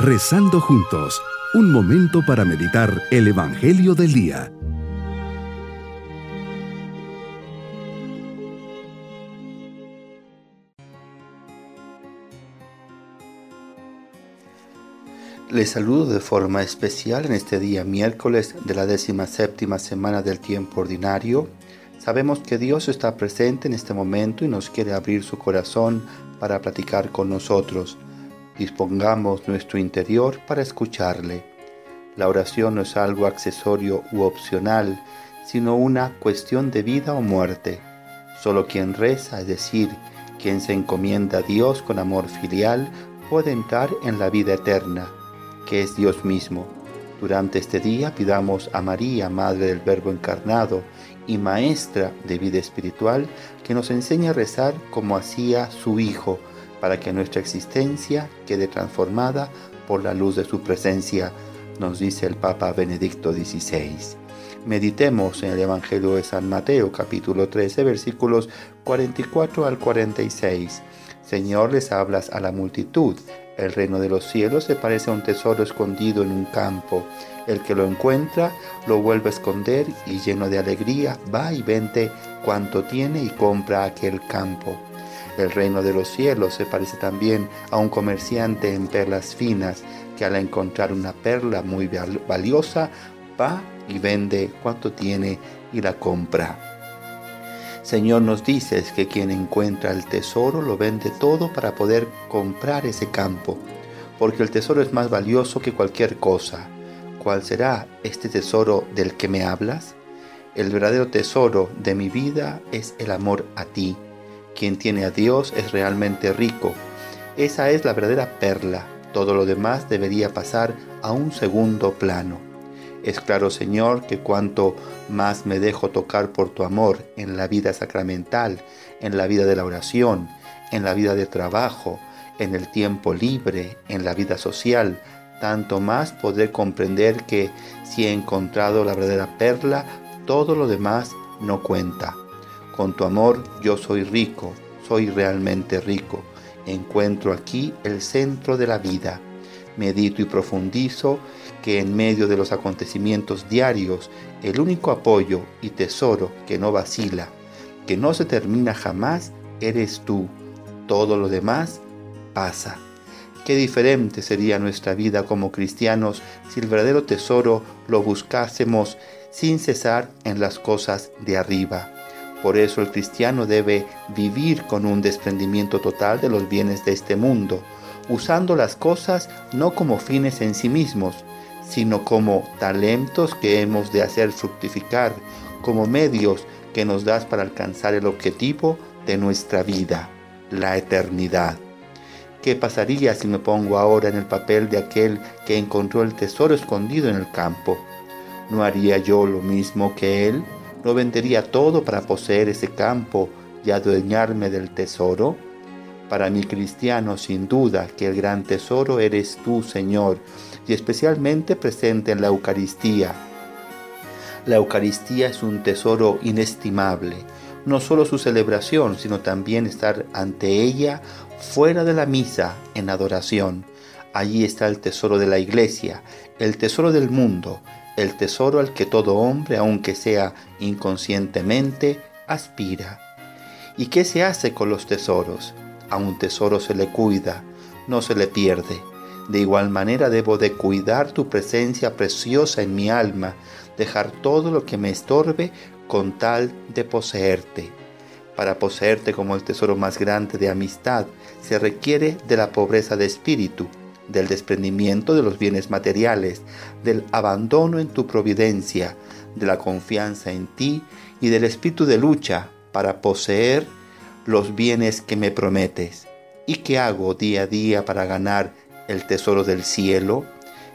Rezando juntos, un momento para meditar el Evangelio del Día. Les saludo de forma especial en este día miércoles de la décima séptima semana del tiempo ordinario. Sabemos que Dios está presente en este momento y nos quiere abrir su corazón para platicar con nosotros. Dispongamos nuestro interior para escucharle. La oración no es algo accesorio u opcional, sino una cuestión de vida o muerte. Solo quien reza, es decir, quien se encomienda a Dios con amor filial, puede entrar en la vida eterna que es Dios mismo. Durante este día pidamos a María, Madre del Verbo encarnado y Maestra de vida espiritual, que nos enseñe a rezar como hacía su Hijo, para que nuestra existencia quede transformada por la luz de su presencia, nos dice el Papa Benedicto XVI. Meditemos en el Evangelio de San Mateo capítulo 13 versículos 44 al 46. Señor, les hablas a la multitud el reino de los cielos se parece a un tesoro escondido en un campo. El que lo encuentra lo vuelve a esconder y lleno de alegría va y vende cuanto tiene y compra aquel campo. El reino de los cielos se parece también a un comerciante en perlas finas que al encontrar una perla muy valiosa va y vende cuanto tiene y la compra. Señor, nos dices que quien encuentra el tesoro lo vende todo para poder comprar ese campo, porque el tesoro es más valioso que cualquier cosa. ¿Cuál será este tesoro del que me hablas? El verdadero tesoro de mi vida es el amor a ti. Quien tiene a Dios es realmente rico. Esa es la verdadera perla. Todo lo demás debería pasar a un segundo plano. Es claro, Señor, que cuanto más me dejo tocar por tu amor en la vida sacramental, en la vida de la oración, en la vida de trabajo, en el tiempo libre, en la vida social, tanto más podré comprender que si he encontrado la verdadera perla, todo lo demás no cuenta. Con tu amor yo soy rico, soy realmente rico. Encuentro aquí el centro de la vida medito y profundizo que en medio de los acontecimientos diarios, el único apoyo y tesoro que no vacila, que no se termina jamás, eres tú. Todo lo demás pasa. Qué diferente sería nuestra vida como cristianos si el verdadero tesoro lo buscásemos sin cesar en las cosas de arriba. Por eso el cristiano debe vivir con un desprendimiento total de los bienes de este mundo, usando las cosas no como fines en sí mismos, sino como talentos que hemos de hacer fructificar, como medios que nos das para alcanzar el objetivo de nuestra vida, la eternidad. ¿Qué pasaría si me pongo ahora en el papel de aquel que encontró el tesoro escondido en el campo? ¿No haría yo lo mismo que él? ¿No vendería todo para poseer ese campo y adueñarme del tesoro? Para mi cristiano, sin duda, que el gran tesoro eres tú, Señor, y especialmente presente en la Eucaristía. La Eucaristía es un tesoro inestimable, no solo su celebración, sino también estar ante ella fuera de la misa en adoración. Allí está el tesoro de la iglesia, el tesoro del mundo, el tesoro al que todo hombre, aunque sea inconscientemente, aspira. ¿Y qué se hace con los tesoros? A un tesoro se le cuida, no se le pierde. De igual manera debo de cuidar tu presencia preciosa en mi alma, dejar todo lo que me estorbe con tal de poseerte. Para poseerte como el tesoro más grande de amistad se requiere de la pobreza de espíritu, del desprendimiento de los bienes materiales, del abandono en tu providencia, de la confianza en ti y del espíritu de lucha para poseer los bienes que me prometes. ¿Y qué hago día a día para ganar el tesoro del cielo?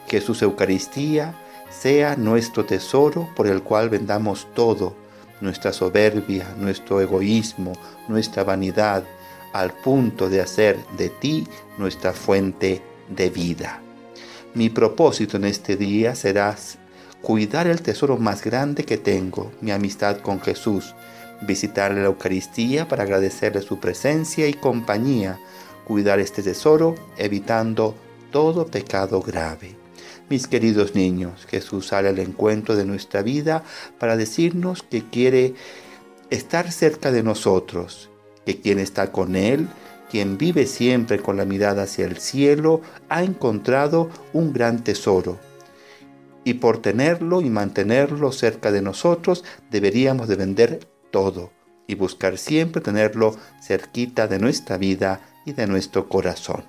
Jesús Eucaristía sea nuestro tesoro por el cual vendamos todo, nuestra soberbia, nuestro egoísmo, nuestra vanidad, al punto de hacer de ti nuestra fuente de vida. Mi propósito en este día será cuidar el tesoro más grande que tengo, mi amistad con Jesús, visitarle la Eucaristía para agradecerle su presencia y compañía, cuidar este tesoro evitando todo pecado grave. Mis queridos niños, Jesús sale al encuentro de nuestra vida para decirnos que quiere estar cerca de nosotros, que quien está con Él, quien vive siempre con la mirada hacia el cielo, ha encontrado un gran tesoro. Y por tenerlo y mantenerlo cerca de nosotros, deberíamos de vender todo y buscar siempre tenerlo cerquita de nuestra vida y de nuestro corazón.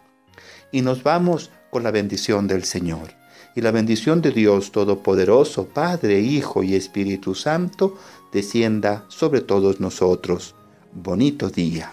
Y nos vamos con la bendición del Señor. Y la bendición de Dios Todopoderoso, Padre, Hijo y Espíritu Santo, descienda sobre todos nosotros. Bonito día.